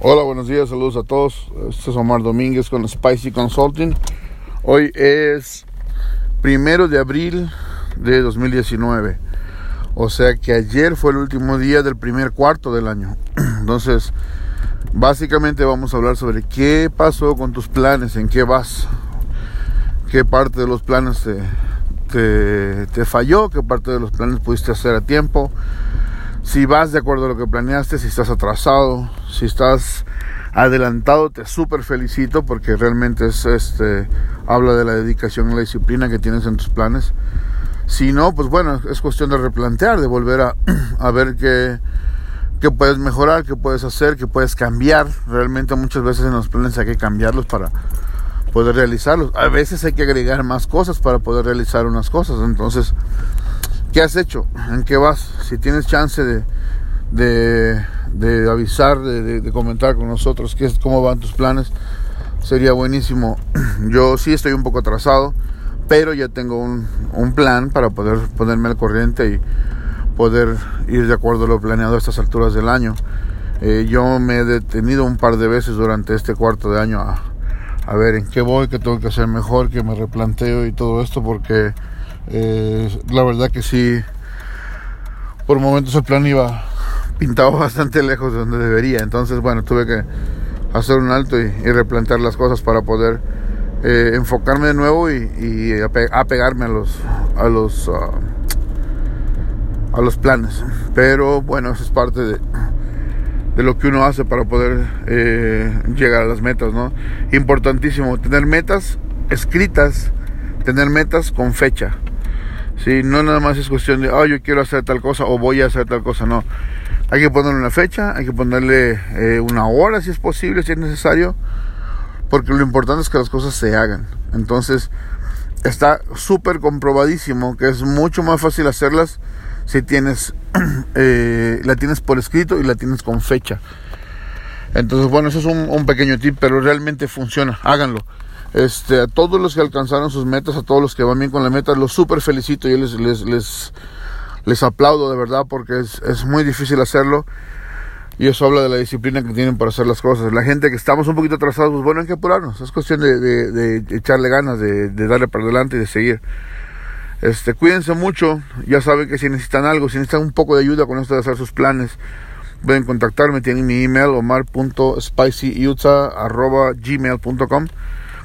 Hola, buenos días, saludos a todos. Este es Omar Domínguez con Spicy Consulting. Hoy es primero de abril de 2019. O sea que ayer fue el último día del primer cuarto del año. Entonces, básicamente vamos a hablar sobre qué pasó con tus planes, en qué vas, qué parte de los planes te, te, te falló, qué parte de los planes pudiste hacer a tiempo si vas de acuerdo a lo que planeaste, si estás atrasado, si estás adelantado, te súper felicito porque realmente es, este, habla de la dedicación y la disciplina que tienes en tus planes. Si no, pues bueno, es cuestión de replantear, de volver a, a ver qué, qué puedes mejorar, qué puedes hacer, qué puedes cambiar. Realmente muchas veces en los planes hay que cambiarlos para poder realizarlos. A veces hay que agregar más cosas para poder realizar unas cosas. Entonces, ¿Qué has hecho? ¿En qué vas? Si tienes chance de, de, avisar, de, comentar con nosotros qué cómo van tus planes, sería buenísimo. Yo sí estoy un poco atrasado, pero ya tengo un, un plan para poder ponerme al corriente y poder ir de acuerdo a lo planeado a estas alturas del año. Eh, yo me he detenido un par de veces durante este cuarto de año a, a ver en qué voy, qué tengo que hacer mejor, que me replanteo y todo esto porque eh, la verdad que sí, por momentos el plan iba pintado bastante lejos de donde debería. Entonces, bueno, tuve que hacer un alto y, replantear las cosas para poder eh, enfocarme de nuevo y, apegarme a los a los ah, a los planes. Pero bueno, eso es parte de, de lo que uno hace para poder eh, llegar a las metas, ¿no? Importantísimo tener metas escritas, tener metas con fecha. Sí, no nada más es cuestión de, oh, yo quiero hacer tal cosa o voy a hacer tal cosa, no. Hay que ponerle una fecha, hay que ponerle eh, una hora si es posible, si es necesario, porque lo importante es que las cosas se hagan. Entonces, está súper comprobadísimo que es mucho más fácil hacerlas si tienes, eh, la tienes por escrito y la tienes con fecha. Entonces, bueno, eso es un, un pequeño tip, pero realmente funciona, háganlo. Este, a todos los que alcanzaron sus metas, a todos los que van bien con la meta, los súper felicito. Yo les, les, les, les, aplaudo de verdad porque es, es muy difícil hacerlo. Y eso habla de la disciplina que tienen para hacer las cosas. La gente que estamos un poquito atrasados, pues bueno, hay que apurarnos. Es cuestión de, de, echarle ganas, de, de, darle para adelante y de seguir. Este, cuídense mucho. Ya saben que si necesitan algo, si necesitan un poco de ayuda con esto de hacer sus planes, pueden contactarme. Tienen mi email omar.spicyutah.gmail.com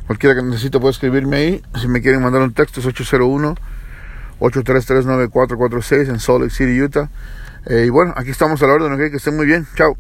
Cualquiera que necesite puede escribirme ahí. Si me quieren mandar un texto es 801-833-9446 en Salt Lake City, Utah. Eh, y bueno, aquí estamos a la orden, ¿ok? Que estén muy bien. Chao.